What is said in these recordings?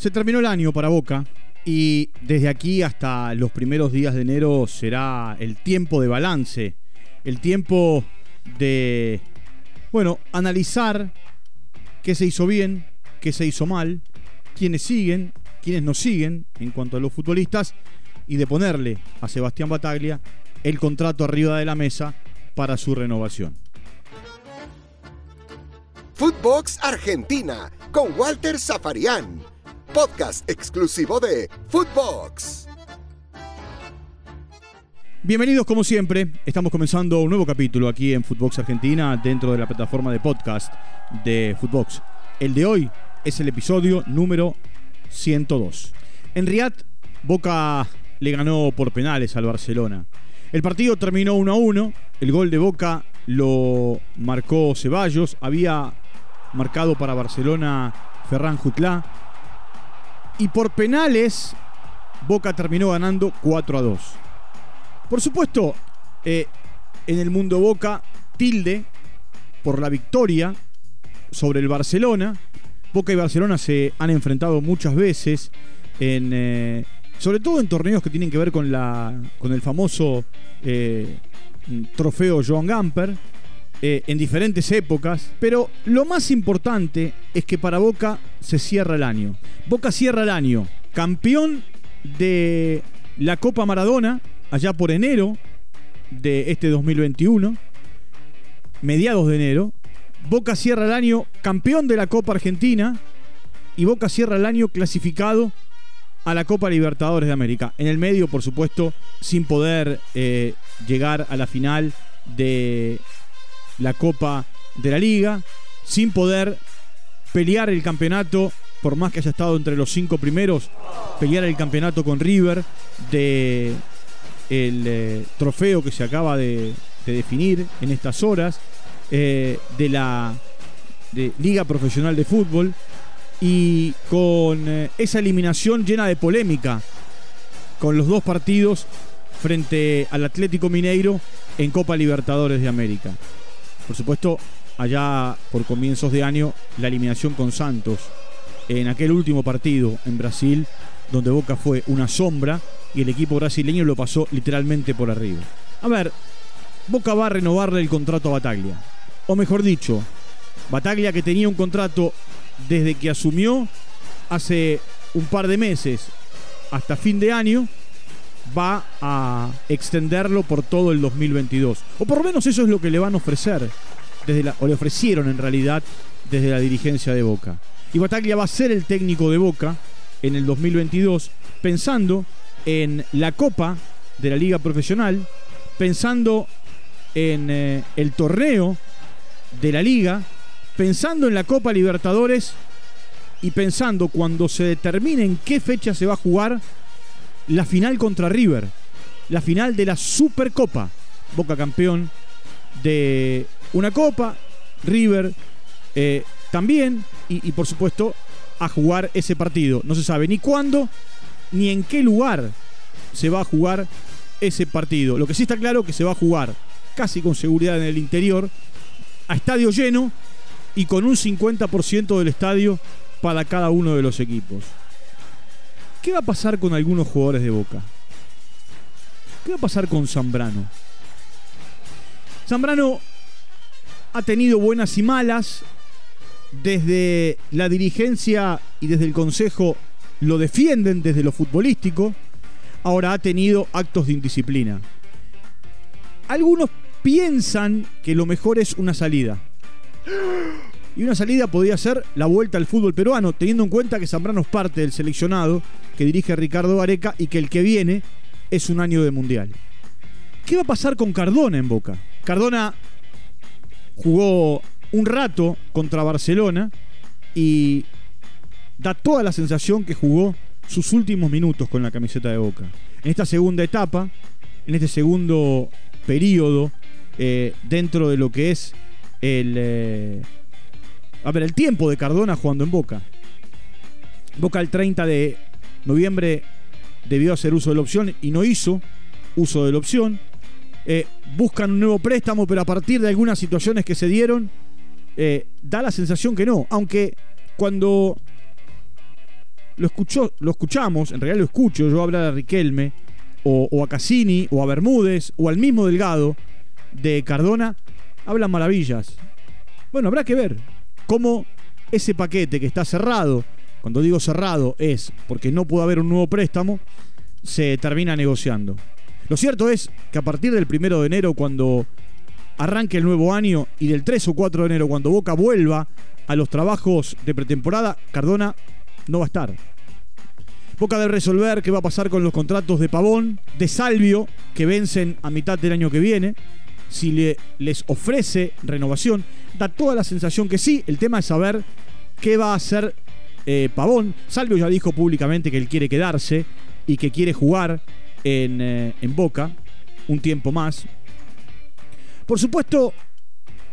Se terminó el año para Boca y desde aquí hasta los primeros días de enero será el tiempo de balance, el tiempo de, bueno, analizar qué se hizo bien, qué se hizo mal, quiénes siguen, quiénes no siguen en cuanto a los futbolistas y de ponerle a Sebastián Bataglia el contrato arriba de la mesa para su renovación. Footbox Argentina con Walter Zafarian, podcast exclusivo de Footbox. Bienvenidos como siempre, estamos comenzando un nuevo capítulo aquí en Footbox Argentina dentro de la plataforma de podcast de Footbox. El de hoy es el episodio número 102. En Riyadh, Boca le ganó por penales al Barcelona. El partido terminó 1 a 1. El gol de Boca lo marcó Ceballos. Había marcado para Barcelona Ferran Jutlá. Y por penales, Boca terminó ganando 4 a 2. Por supuesto, eh, en el mundo Boca, tilde por la victoria sobre el Barcelona. Boca y Barcelona se han enfrentado muchas veces en eh, sobre todo en torneos que tienen que ver con, la, con el famoso eh, trofeo Joan Gamper, eh, en diferentes épocas, pero lo más importante es que para Boca se cierra el año. Boca cierra el año, campeón de la Copa Maradona, allá por enero de este 2021, mediados de enero. Boca cierra el año campeón de la Copa Argentina y Boca cierra el año clasificado a la Copa Libertadores de América. En el medio, por supuesto, sin poder eh, llegar a la final de la Copa de la Liga, sin poder pelear el campeonato, por más que haya estado entre los cinco primeros, pelear el campeonato con River de el eh, trofeo que se acaba de, definir en estas horas eh, de la Liga Profesional de Fútbol y con eh, esa eliminación llena de polémica con los dos partidos frente al Atlético Mineiro en Copa Libertadores de América. Por supuesto, allá por comienzos de año, la eliminación con Santos en aquel último partido en Brasil, donde Boca fue una sombra y el equipo brasileño lo pasó literalmente por arriba. A ver, Boca va a renovarle el contrato a Bataglia. O mejor dicho, Bataglia que tenía un contrato desde que asumió hace un par de meses hasta fin de año, va a extenderlo por todo el 2022. O por lo menos eso es lo que le van a ofrecer, desde o le ofrecieron en realidad desde la dirigencia de Boca. Y va a ser el técnico de Boca en el 2022, pensando en la Copa de la Liga Profesional, pensando en eh, el torneo de la Liga pensando en la Copa Libertadores y pensando cuando se determine en qué fecha se va a jugar la final contra River, la final de la Supercopa. Boca campeón de una copa, River eh, también, y, y por supuesto a jugar ese partido. No se sabe ni cuándo ni en qué lugar se va a jugar ese partido. Lo que sí está claro que se va a jugar casi con seguridad en el interior, a estadio lleno y con un 50% del estadio para cada uno de los equipos. ¿Qué va a pasar con algunos jugadores de Boca? ¿Qué va a pasar con Zambrano? Zambrano ha tenido buenas y malas. Desde la dirigencia y desde el consejo lo defienden desde lo futbolístico. Ahora ha tenido actos de indisciplina. Algunos piensan que lo mejor es una salida. Y una salida podría ser la vuelta al fútbol peruano, teniendo en cuenta que Zambrano es parte del seleccionado que dirige Ricardo Areca y que el que viene es un año de mundial. ¿Qué va a pasar con Cardona en Boca? Cardona jugó un rato contra Barcelona y da toda la sensación que jugó sus últimos minutos con la camiseta de Boca. En esta segunda etapa, en este segundo periodo, eh, dentro de lo que es el, eh, a ver, el tiempo de Cardona jugando en Boca. Boca el 30 de noviembre debió hacer uso de la opción y no hizo uso de la opción. Eh, buscan un nuevo préstamo, pero a partir de algunas situaciones que se dieron, eh, da la sensación que no. Aunque cuando lo, escuchó, lo escuchamos, en realidad lo escucho yo hablar a Riquelme, o, o a Cassini, o a Bermúdez, o al mismo Delgado de Cardona, hablan maravillas. Bueno, habrá que ver cómo ese paquete que está cerrado, cuando digo cerrado es porque no pudo haber un nuevo préstamo, se termina negociando. Lo cierto es que a partir del primero de enero, cuando arranque el nuevo año, y del 3 o 4 de enero, cuando Boca vuelva a los trabajos de pretemporada, Cardona no va a estar. Boca debe resolver qué va a pasar con los contratos de Pavón, de Salvio, que vencen a mitad del año que viene, si le, les ofrece renovación. Da toda la sensación que sí, el tema es saber qué va a hacer eh, Pavón. Salvio ya dijo públicamente que él quiere quedarse y que quiere jugar en, eh, en Boca un tiempo más. Por supuesto,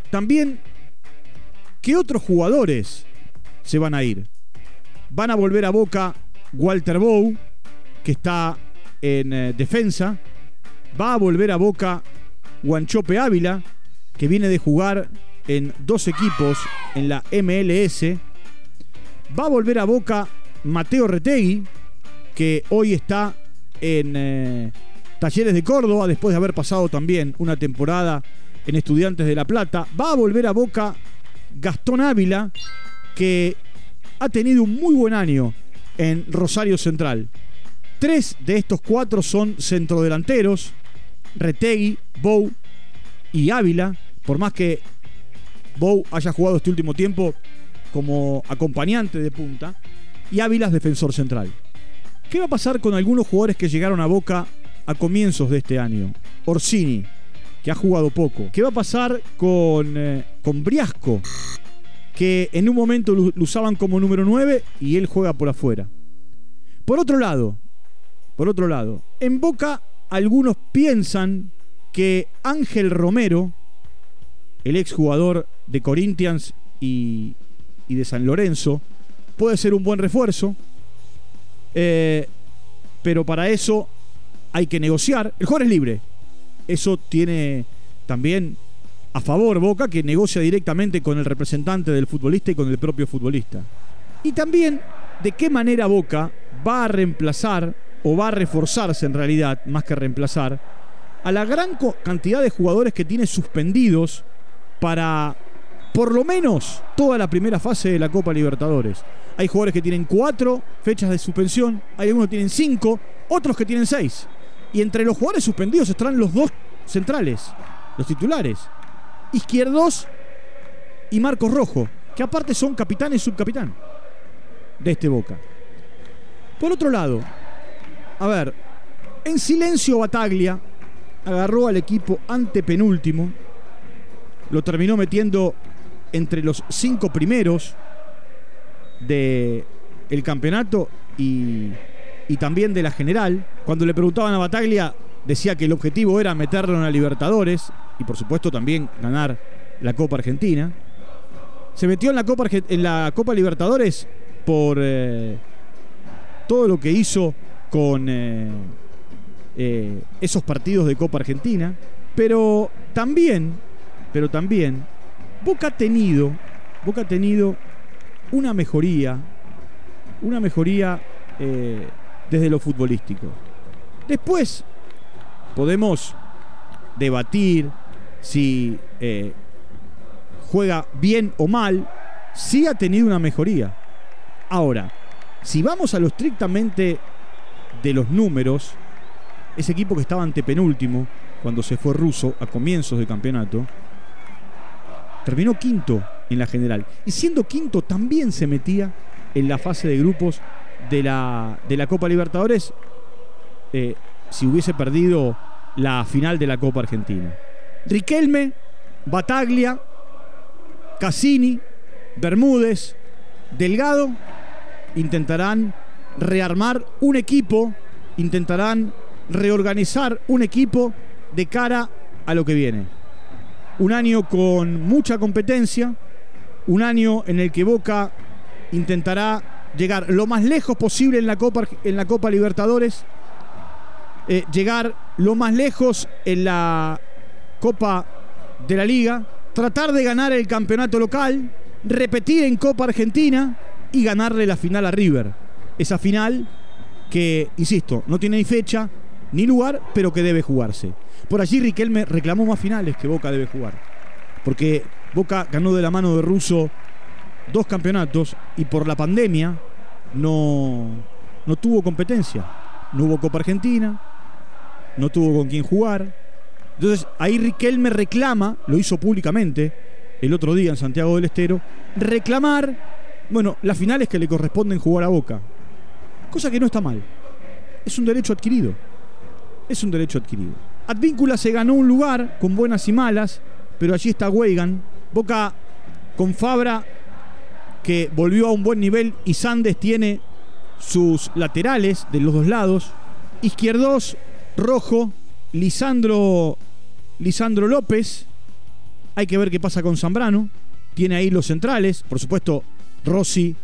también, ¿qué otros jugadores se van a ir? Van a volver a Boca Walter Bow, que está en eh, defensa. Va a volver a Boca Guanchope Ávila, que viene de jugar en dos equipos en la MLS. Va a volver a Boca Mateo Retegui, que hoy está en eh, Talleres de Córdoba, después de haber pasado también una temporada en Estudiantes de La Plata. Va a volver a Boca Gastón Ávila, que ha tenido un muy buen año en Rosario Central. Tres de estos cuatro son centrodelanteros, Retegui, Bow y Ávila, por más que Bow haya jugado este último tiempo como acompañante de punta, y Ávila es defensor central. ¿Qué va a pasar con algunos jugadores que llegaron a Boca a comienzos de este año? Orsini, que ha jugado poco. ¿Qué va a pasar con, eh, con Briasco? Que en un momento lo, lo usaban como número 9 y él juega por afuera. Por otro lado, por otro lado, en Boca algunos piensan que Ángel Romero, el exjugador de Corinthians y, de San Lorenzo, puede ser un buen refuerzo. Eh, pero para eso hay que negociar. El jugador es libre. Eso tiene también a favor Boca, que negocia directamente con el representante del futbolista y con el propio futbolista. Y también de qué manera Boca va a reemplazar o va a reforzarse en realidad, más que reemplazar, a la gran cantidad de jugadores que tiene suspendidos para por lo menos toda la primera fase de la Copa Libertadores. Hay jugadores que tienen cuatro fechas de suspensión, hay algunos que tienen cinco, otros que tienen seis. Y entre los jugadores suspendidos están los dos centrales, los titulares, Izquierdos y Marcos Rojo, que aparte son capitán y subcapitán de este Boca. Por otro lado, a ver, en silencio Bataglia agarró al equipo antepenúltimo, lo terminó metiendo entre los cinco primeros del el campeonato y, y también de la general. Cuando le preguntaban a Bataglia, decía que el objetivo era meterlo en la Libertadores y por supuesto también ganar la Copa Argentina. Se metió en la Copa, en la Copa Libertadores por eh, todo lo que hizo con eh, eh, esos partidos de Copa Argentina, pero también, pero también, Boca ha tenido, Boca tenido una mejoría, una mejoría eh, desde lo futbolístico. Después podemos debatir si eh, juega bien o mal, sí ha tenido una mejoría. Ahora, si vamos a lo estrictamente de los números, ese equipo que estaba antepenúltimo cuando se fue ruso a comienzos del campeonato, terminó quinto en la general. Y siendo quinto también se metía en la fase de grupos de la, de la Copa Libertadores eh, si hubiese perdido la final de la Copa Argentina. Riquelme, Bataglia, Cassini, Bermúdez, Delgado intentarán rearmar un equipo, intentarán reorganizar un equipo de cara a lo que viene. Un año con mucha competencia, un año en el que Boca intentará llegar lo más lejos posible en la Copa, en la Copa Libertadores, eh, llegar lo más lejos en la Copa de la Liga, tratar de ganar el campeonato local, repetir en Copa Argentina y ganarle la final a River. esa final que, insisto, no tiene ni fecha ni lugar, pero que debe jugarse. Por allí Riquelme reclamó más finales que Boca debe jugar. Porque Boca ganó de la mano de Russo dos campeonatos y por la pandemia no, no tuvo competencia. No hubo Copa Argentina, no tuvo con quién jugar. Entonces ahí Riquelme reclama, lo hizo públicamente el otro día en Santiago del Estero, reclamar, bueno, las finales que le corresponden jugar a Boca. Cosa que no está mal. Es un derecho adquirido. Es un derecho adquirido. Advíncula se ganó un lugar con buenas y malas, pero allí está Weigan. Boca con Fabra, que volvió a un buen nivel, y Sandes tiene sus laterales de los dos lados. Izquierdos, Rojo, Lisandro, Lisandro López. Hay que ver qué pasa con Zambrano. Tiene ahí los centrales. Por supuesto, Rossi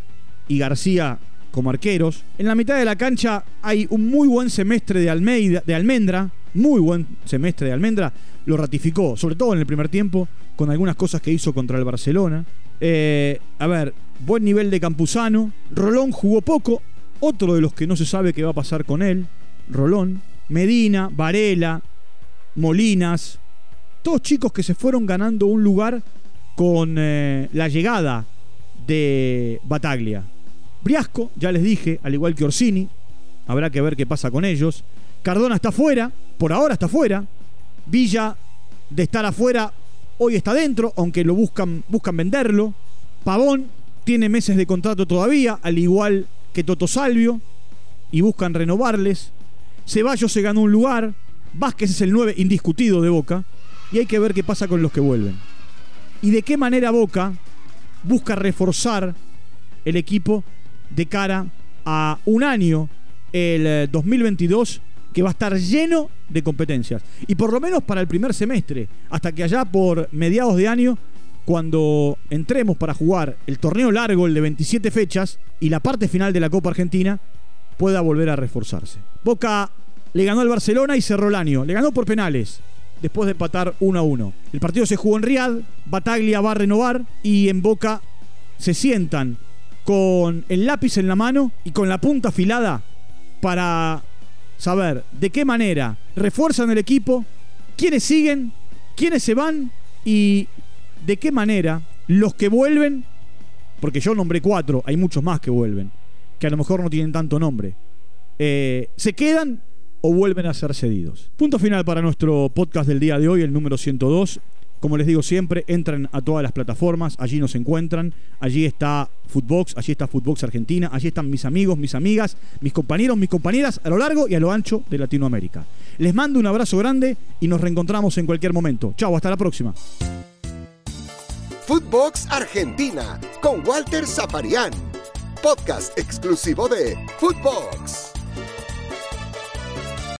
y García como arqueros. En la mitad de la cancha hay un muy buen semestre de, Almeida, de Almendra. Muy buen semestre de Almendra. Lo ratificó, sobre todo en el primer tiempo, con algunas cosas que hizo contra el Barcelona. Eh, a ver, buen nivel de Campuzano. Rolón jugó poco. Otro de los que no se sabe qué va a pasar con él. Rolón. Medina, Varela, Molinas. Todos chicos que se fueron ganando un lugar con eh, la llegada de Bataglia. Briasco, ya les dije, al igual que Orsini, habrá que ver qué pasa con ellos. Cardona está fuera, por ahora está fuera. Villa, de estar afuera, hoy está dentro, aunque lo buscan, buscan venderlo. Pavón tiene meses de contrato todavía, al igual que Toto Salvio, y buscan renovarles. Ceballos se ganó un lugar. Vázquez es el 9 indiscutido de Boca. Y hay que ver qué pasa con los que vuelven. Y de qué manera Boca busca reforzar el equipo de cara a un año, el 2022, eh, que va a estar lleno de competencias. Y por lo menos para el primer semestre, hasta que allá por mediados de año, cuando entremos para jugar el torneo largo, el de 27 fechas, y la parte final de la Copa Argentina, pueda volver a reforzarse. Boca le ganó al Barcelona y cerró el año. Le ganó por penales, después de empatar 1 a 1. El partido se jugó en Riad, Bataglia va a renovar y en Boca se sientan con el lápiz en la mano y con la punta afilada para saber de qué manera refuerzan el equipo, quiénes siguen, quiénes se van y de qué manera los que vuelven, porque yo nombré cuatro, hay muchos más que vuelven, que a lo mejor no tienen tanto nombre, eh, se quedan o vuelven a ser cedidos. Punto final para nuestro podcast del día de hoy, el número 102. Como les digo siempre, entran a todas las plataformas, allí nos encuentran, allí está Footbox, allí está Footbox Argentina, allí están mis amigos, mis amigas, mis compañeros, mis compañeras a lo largo y a lo ancho de Latinoamérica. Les mando un abrazo grande y nos reencontramos en cualquier momento. Chao, hasta la próxima. Footbox Argentina con Walter Zaparián, podcast exclusivo de Footbox.